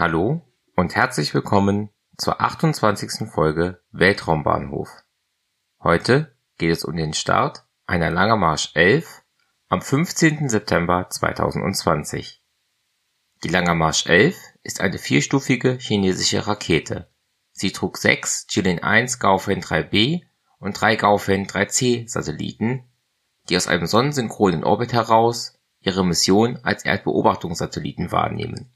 Hallo und herzlich willkommen zur 28. Folge Weltraumbahnhof. Heute geht es um den Start einer Langermarsch 11 am 15. September 2020. Die Langermarsch 11 ist eine vierstufige chinesische Rakete. Sie trug sechs Jilin 1 Gaofen 3B und drei Gaofen 3C Satelliten, die aus einem sonnensynchronen Orbit heraus ihre Mission als Erdbeobachtungssatelliten wahrnehmen.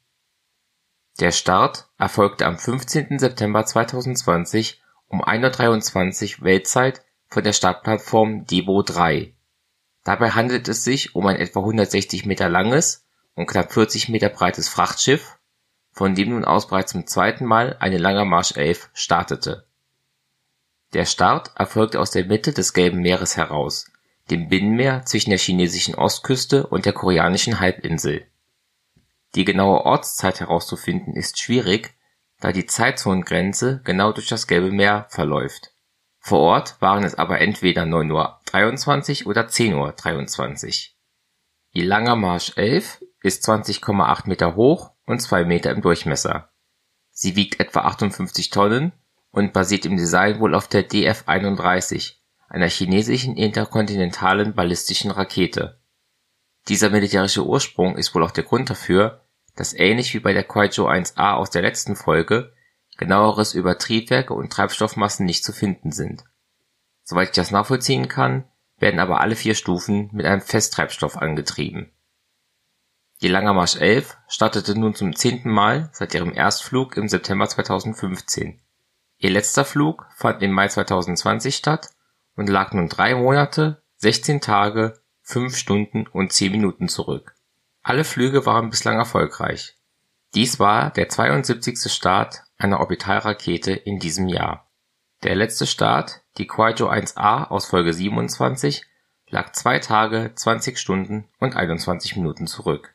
Der Start erfolgte am 15. September 2020 um 1:23 Uhr Weltzeit von der Startplattform Debo 3. Dabei handelt es sich um ein etwa 160 Meter langes und knapp 40 Meter breites Frachtschiff, von dem nun aus bereits zum zweiten Mal eine Langermarsch 11 startete. Der Start erfolgte aus der Mitte des Gelben Meeres heraus, dem Binnenmeer zwischen der chinesischen Ostküste und der koreanischen Halbinsel. Die genaue Ortszeit herauszufinden ist schwierig, da die Zeitzonengrenze genau durch das Gelbe Meer verläuft. Vor Ort waren es aber entweder 9:23 Uhr oder 10:23 Uhr. Die Langer Marsch 11 ist 20,8 Meter hoch und 2 Meter im Durchmesser. Sie wiegt etwa 58 Tonnen und basiert im Design wohl auf der DF-31, einer chinesischen interkontinentalen ballistischen Rakete. Dieser militärische Ursprung ist wohl auch der Grund dafür, dass ähnlich wie bei der Kuaizhou 1A aus der letzten Folge Genaueres über Triebwerke und Treibstoffmassen nicht zu finden sind. Soweit ich das nachvollziehen kann, werden aber alle vier Stufen mit einem Festtreibstoff angetrieben. Die Langermarsch 11 startete nun zum zehnten Mal seit ihrem Erstflug im September 2015. Ihr letzter Flug fand im Mai 2020 statt und lag nun drei Monate, 16 Tage, 5 Stunden und 10 Minuten zurück. Alle Flüge waren bislang erfolgreich. Dies war der 72. Start einer Orbitalrakete in diesem Jahr. Der letzte Start, die Kuaizhou 1A aus Folge 27, lag zwei Tage, 20 Stunden und 21 Minuten zurück.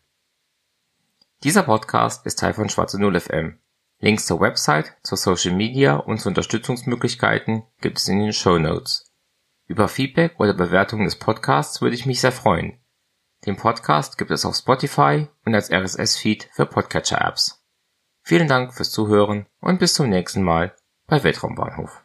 Dieser Podcast ist Teil von Schwarze Null FM. Links zur Website, zur Social Media und zu Unterstützungsmöglichkeiten gibt es in den Show Notes. Über Feedback oder Bewertungen des Podcasts würde ich mich sehr freuen. Den Podcast gibt es auf Spotify und als RSS-Feed für Podcatcher-Apps. Vielen Dank fürs Zuhören und bis zum nächsten Mal bei Weltraumbahnhof.